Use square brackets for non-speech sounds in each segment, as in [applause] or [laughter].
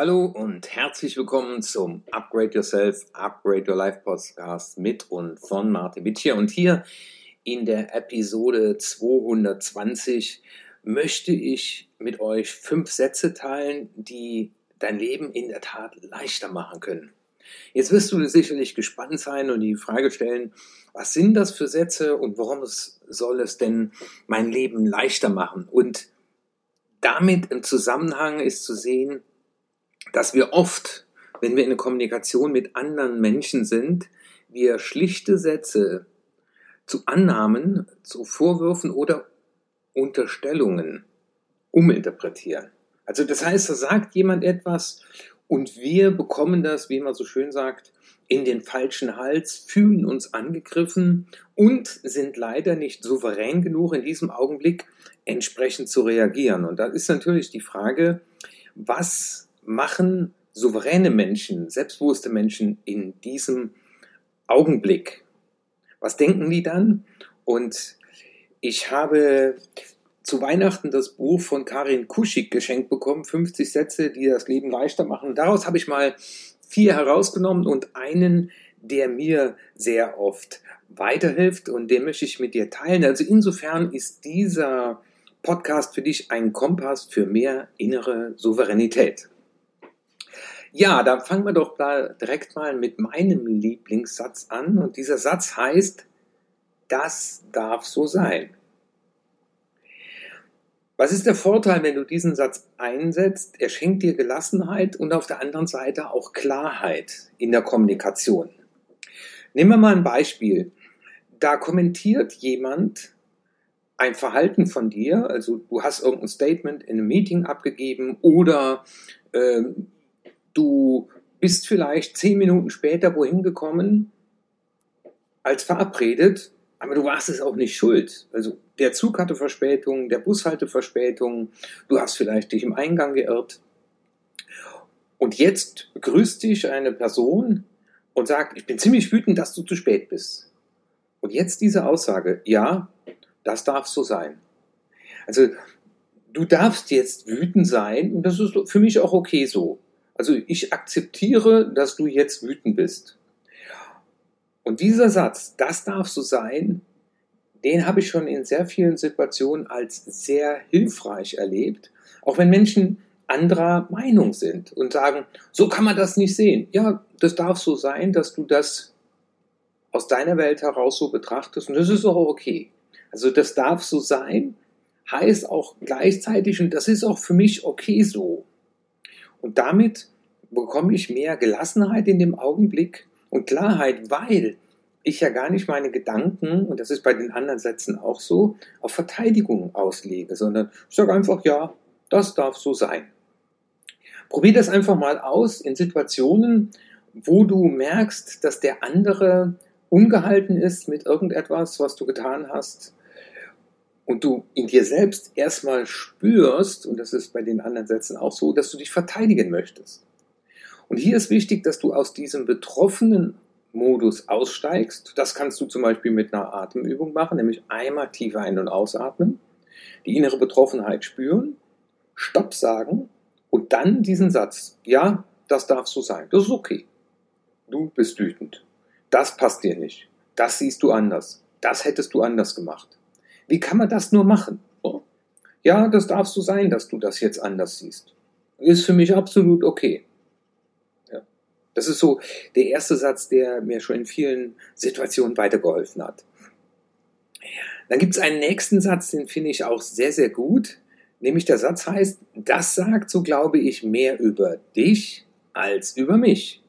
Hallo und herzlich willkommen zum Upgrade Yourself, Upgrade Your Life Podcast mit und von Martin Wittcher. Und hier in der Episode 220 möchte ich mit euch fünf Sätze teilen, die dein Leben in der Tat leichter machen können. Jetzt wirst du sicherlich gespannt sein und die Frage stellen, was sind das für Sätze und warum soll es denn mein Leben leichter machen? Und damit im Zusammenhang ist zu sehen, dass wir oft, wenn wir in der Kommunikation mit anderen Menschen sind, wir schlichte Sätze zu Annahmen, zu Vorwürfen oder Unterstellungen uminterpretieren. Also das heißt, da sagt jemand etwas und wir bekommen das, wie man so schön sagt, in den falschen Hals, fühlen uns angegriffen und sind leider nicht souverän genug in diesem Augenblick entsprechend zu reagieren. Und da ist natürlich die Frage, was machen souveräne Menschen, selbstbewusste Menschen in diesem Augenblick? Was denken die dann? Und ich habe zu Weihnachten das Buch von Karin Kuschig geschenkt bekommen, 50 Sätze, die das Leben leichter machen. Daraus habe ich mal vier herausgenommen und einen, der mir sehr oft weiterhilft und den möchte ich mit dir teilen. Also insofern ist dieser Podcast für dich ein Kompass für mehr innere Souveränität. Ja, da fangen wir doch da direkt mal mit meinem Lieblingssatz an. Und dieser Satz heißt, das darf so sein. Was ist der Vorteil, wenn du diesen Satz einsetzt? Er schenkt dir Gelassenheit und auf der anderen Seite auch Klarheit in der Kommunikation. Nehmen wir mal ein Beispiel. Da kommentiert jemand ein Verhalten von dir, also du hast irgendein Statement in einem Meeting abgegeben oder äh, Du bist vielleicht zehn Minuten später wohin gekommen als verabredet, aber du warst es auch nicht schuld. Also der Zug hatte Verspätung, der Bus hatte Verspätung, du hast vielleicht dich im Eingang geirrt. Und jetzt begrüßt dich eine Person und sagt, ich bin ziemlich wütend, dass du zu spät bist. Und jetzt diese Aussage, ja, das darf so sein. Also du darfst jetzt wütend sein und das ist für mich auch okay so. Also ich akzeptiere, dass du jetzt wütend bist. Und dieser Satz, das darf so sein, den habe ich schon in sehr vielen Situationen als sehr hilfreich erlebt. Auch wenn Menschen anderer Meinung sind und sagen, so kann man das nicht sehen. Ja, das darf so sein, dass du das aus deiner Welt heraus so betrachtest und das ist auch okay. Also das darf so sein, heißt auch gleichzeitig, und das ist auch für mich okay so. Und damit bekomme ich mehr Gelassenheit in dem Augenblick und Klarheit, weil ich ja gar nicht meine Gedanken, und das ist bei den anderen Sätzen auch so, auf Verteidigung auslege, sondern ich sage einfach, ja, das darf so sein. Probier das einfach mal aus in Situationen, wo du merkst, dass der andere ungehalten ist mit irgendetwas, was du getan hast, und du in dir selbst erstmal spürst, und das ist bei den anderen Sätzen auch so, dass du dich verteidigen möchtest. Und hier ist wichtig, dass du aus diesem betroffenen Modus aussteigst. Das kannst du zum Beispiel mit einer Atemübung machen, nämlich einmal tief ein- und ausatmen, die innere Betroffenheit spüren, Stopp sagen und dann diesen Satz, ja, das darf so sein, das ist okay. Du bist wütend. Das passt dir nicht. Das siehst du anders. Das hättest du anders gemacht. Wie kann man das nur machen? Oh. Ja, das darf so sein, dass du das jetzt anders siehst. Ist für mich absolut okay. Das ist so der erste Satz, der mir schon in vielen Situationen weitergeholfen hat. Dann gibt es einen nächsten Satz, den finde ich auch sehr, sehr gut. Nämlich der Satz heißt, das sagt, so glaube ich, mehr über dich als über mich.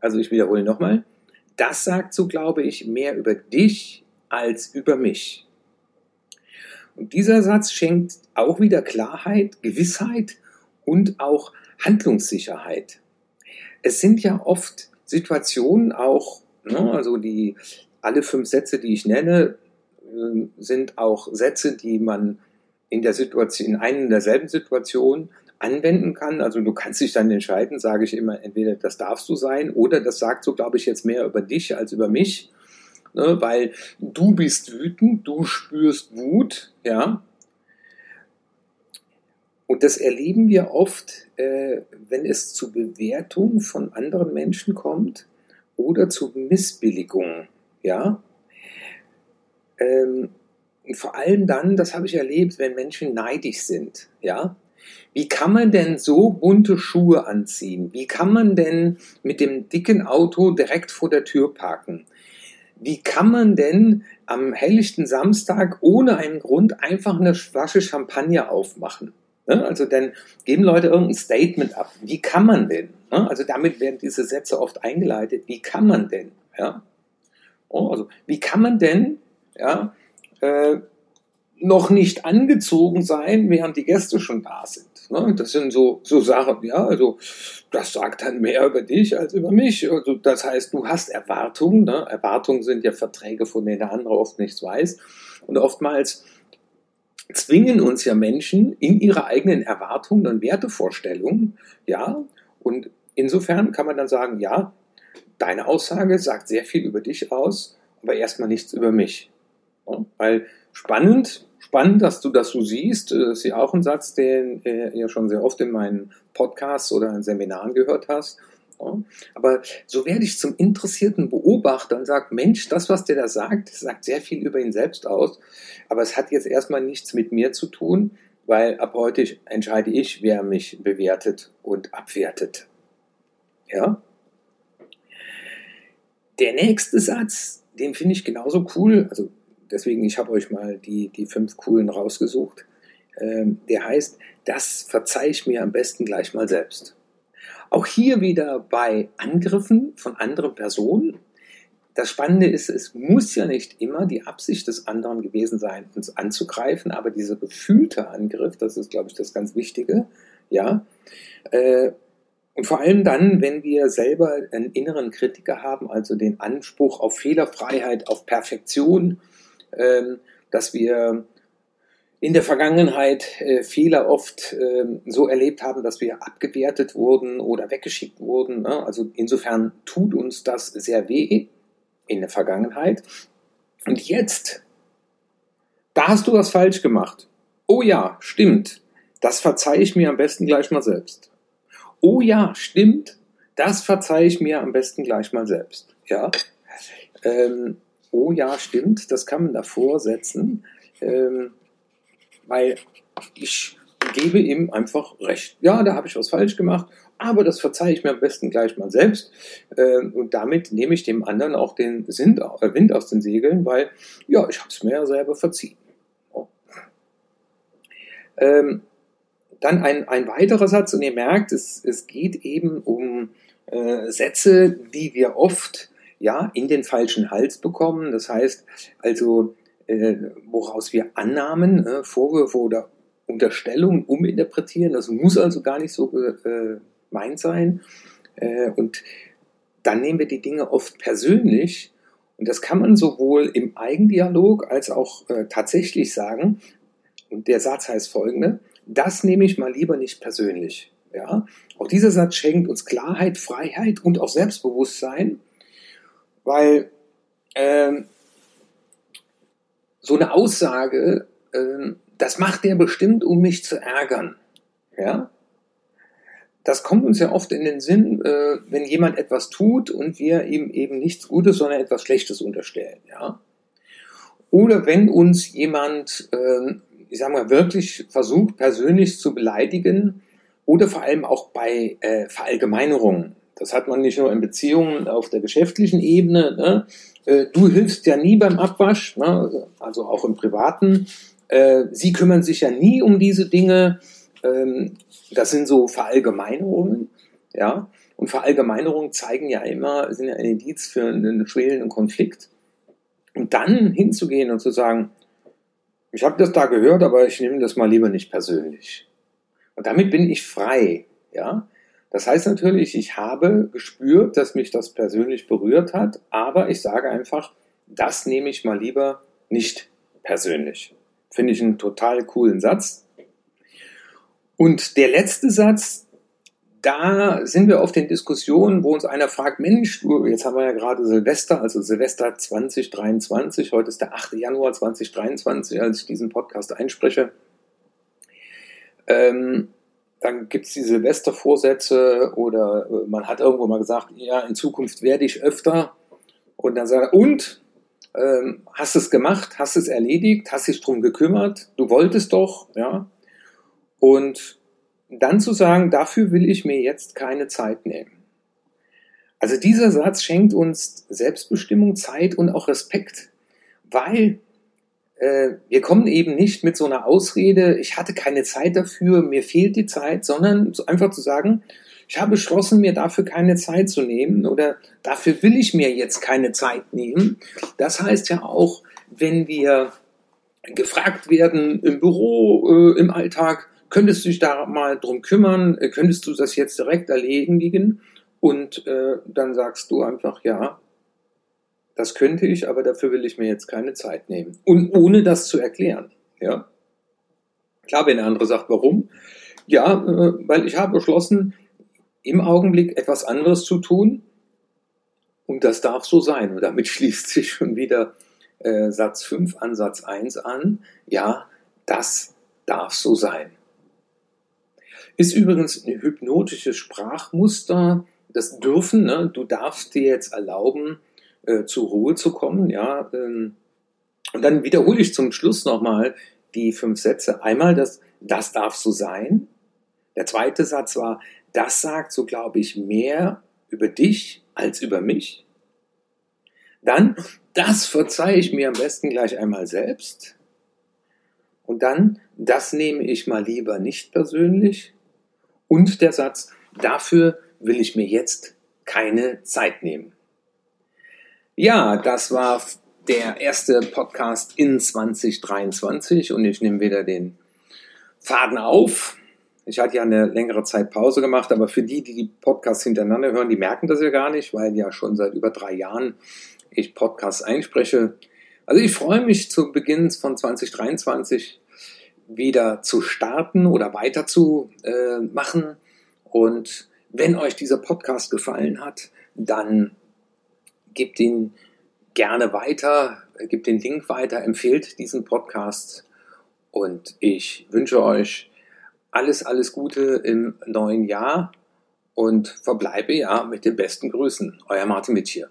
Also ich wiederhole nochmal, das sagt, so glaube ich, mehr über dich als über mich. Und dieser Satz schenkt auch wieder Klarheit, Gewissheit und auch Handlungssicherheit es sind ja oft Situationen auch, ne, also die alle fünf Sätze, die ich nenne, äh, sind auch Sätze, die man in der Situation, in einer derselben Situation anwenden kann. Also du kannst dich dann entscheiden, sage ich immer, entweder das darfst du sein oder das sagt so, glaube ich, jetzt mehr über dich als über mich. Ne, weil du bist wütend, du spürst Wut, ja. Und das erleben wir oft, äh, wenn es zu Bewertung von anderen Menschen kommt oder zu Missbilligung. Ja? Ähm, vor allem dann, das habe ich erlebt, wenn Menschen neidisch sind. Ja? Wie kann man denn so bunte Schuhe anziehen? Wie kann man denn mit dem dicken Auto direkt vor der Tür parken? Wie kann man denn am helllichten Samstag ohne einen Grund einfach eine Flasche Champagner aufmachen? Ne? Also dann geben Leute irgendein Statement ab. Wie kann man denn? Ne? Also damit werden diese Sätze oft eingeleitet. Wie kann man denn? Ja? Oh, also wie kann man denn ja, äh, noch nicht angezogen sein, während die Gäste schon da sind? Ne? Das sind so, so Sachen, ja, also das sagt dann mehr über dich als über mich. Also das heißt, du hast Erwartungen. Ne? Erwartungen sind ja Verträge, von denen der andere oft nichts weiß. Und oftmals zwingen uns ja Menschen in ihre eigenen Erwartungen und Wertevorstellungen, ja, und insofern kann man dann sagen, ja, deine Aussage sagt sehr viel über dich aus, aber erstmal nichts über mich. Ja, weil spannend, spannend, dass du das so siehst, das ist ja auch ein Satz, den äh, ja schon sehr oft in meinen Podcasts oder in Seminaren gehört hast. Aber so werde ich zum interessierten Beobachter und sage, Mensch, das, was der da sagt, sagt sehr viel über ihn selbst aus. Aber es hat jetzt erstmal nichts mit mir zu tun, weil ab heute entscheide ich, wer mich bewertet und abwertet. Ja? Der nächste Satz, den finde ich genauso cool. Also deswegen, ich habe euch mal die, die fünf coolen rausgesucht. Ähm, der heißt, das verzeih ich mir am besten gleich mal selbst. Auch hier wieder bei Angriffen von anderen Personen. Das Spannende ist, es muss ja nicht immer die Absicht des anderen gewesen sein, uns anzugreifen, aber dieser gefühlte Angriff, das ist, glaube ich, das ganz Wichtige, ja. Äh, und vor allem dann, wenn wir selber einen inneren Kritiker haben, also den Anspruch auf Fehlerfreiheit, auf Perfektion, dass wir in der Vergangenheit äh, Fehler oft äh, so erlebt haben, dass wir abgewertet wurden oder weggeschickt wurden. Ne? Also insofern tut uns das sehr weh in der Vergangenheit. Und jetzt, da hast du was falsch gemacht. Oh ja, stimmt. Das verzeihe ich mir am besten gleich mal selbst. Oh ja, stimmt. Das verzeihe ich mir am besten gleich mal selbst. Ja. Ähm, oh ja, stimmt. Das kann man davor setzen. Ähm, weil ich gebe ihm einfach recht. Ja, da habe ich was falsch gemacht, aber das verzeihe ich mir am besten gleich mal selbst. Ähm, und damit nehme ich dem anderen auch den äh, Wind aus den Segeln, weil, ja, ich habe es mir ja selber verziehen. Ähm, dann ein, ein weiterer Satz, und ihr merkt, es, es geht eben um äh, Sätze, die wir oft ja in den falschen Hals bekommen. Das heißt also, äh, woraus wir Annahmen, äh, Vorwürfe oder Unterstellungen uminterpretieren. Das muss also gar nicht so äh, gemeint sein. Äh, und dann nehmen wir die Dinge oft persönlich. Und das kann man sowohl im Eigendialog als auch äh, tatsächlich sagen. Und der Satz heißt folgende, das nehme ich mal lieber nicht persönlich. Ja? Auch dieser Satz schenkt uns Klarheit, Freiheit und auch Selbstbewusstsein, weil ähm, so eine Aussage, äh, das macht der bestimmt, um mich zu ärgern. Ja? Das kommt uns ja oft in den Sinn, äh, wenn jemand etwas tut und wir ihm eben nichts Gutes, sondern etwas Schlechtes unterstellen. Ja? Oder wenn uns jemand, äh, ich sag mal, wirklich versucht, persönlich zu beleidigen, oder vor allem auch bei äh, Verallgemeinerungen. Das hat man nicht nur in Beziehungen auf der geschäftlichen Ebene. Ne? Äh, du hilfst ja nie beim Abwasch, ne? also auch im Privaten. Äh, sie kümmern sich ja nie um diese Dinge. Ähm, das sind so Verallgemeinerungen. Ja? Und Verallgemeinerungen zeigen ja immer, sind ja ein Indiz für einen schwelenden Konflikt. Und dann hinzugehen und zu sagen, ich habe das da gehört, aber ich nehme das mal lieber nicht persönlich. Und damit bin ich frei. Ja? Das heißt natürlich, ich habe gespürt, dass mich das persönlich berührt hat, aber ich sage einfach, das nehme ich mal lieber nicht persönlich. Finde ich einen total coolen Satz. Und der letzte Satz, da sind wir auf den Diskussionen, wo uns einer fragt, Mensch, du, jetzt haben wir ja gerade Silvester, also Silvester 2023, heute ist der 8. Januar 2023, als ich diesen Podcast einspreche. Ähm, dann gibt es die Silvestervorsätze oder äh, man hat irgendwo mal gesagt, ja, in Zukunft werde ich öfter. Und dann sagt er, und? Ähm, hast es gemacht? Hast es erledigt? Hast dich drum gekümmert? Du wolltest doch, ja. Und dann zu sagen, dafür will ich mir jetzt keine Zeit nehmen. Also dieser Satz schenkt uns Selbstbestimmung, Zeit und auch Respekt, weil wir kommen eben nicht mit so einer Ausrede, ich hatte keine Zeit dafür, mir fehlt die Zeit, sondern einfach zu sagen, ich habe beschlossen, mir dafür keine Zeit zu nehmen oder dafür will ich mir jetzt keine Zeit nehmen. Das heißt ja auch, wenn wir gefragt werden im Büro, äh, im Alltag, könntest du dich da mal drum kümmern, äh, könntest du das jetzt direkt erledigen? Und äh, dann sagst du einfach, ja, das könnte ich, aber dafür will ich mir jetzt keine Zeit nehmen. Und ohne das zu erklären. Ja? Klar, wenn der andere sagt, warum? Ja, äh, weil ich habe beschlossen, im Augenblick etwas anderes zu tun. Und das darf so sein. Und damit [laughs] schließt sich schon wieder äh, Satz 5 an Satz 1 an. Ja, das darf so sein. Ist übrigens ein hypnotisches Sprachmuster. Das dürfen, ne? du darfst dir jetzt erlauben, äh, zur Ruhe zu kommen. Ja, ähm, und dann wiederhole ich zum Schluss nochmal die fünf Sätze. Einmal das, das darf so sein. Der zweite Satz war, das sagt, so glaube ich, mehr über dich als über mich. Dann, das verzeihe ich mir am besten gleich einmal selbst. Und dann, das nehme ich mal lieber nicht persönlich. Und der Satz, dafür will ich mir jetzt keine Zeit nehmen. Ja, das war der erste Podcast in 2023 und ich nehme wieder den Faden auf. Ich hatte ja eine längere Zeit Pause gemacht, aber für die, die die Podcasts hintereinander hören, die merken das ja gar nicht, weil ja schon seit über drei Jahren ich Podcasts einspreche. Also ich freue mich zu Beginn von 2023 wieder zu starten oder weiter zu äh, machen. Und wenn euch dieser Podcast gefallen hat, dann gebt ihn gerne weiter, gebt den Link weiter, empfehlt diesen Podcast und ich wünsche euch alles, alles Gute im neuen Jahr und verbleibe ja mit den besten Grüßen. Euer Martin Mitsch hier.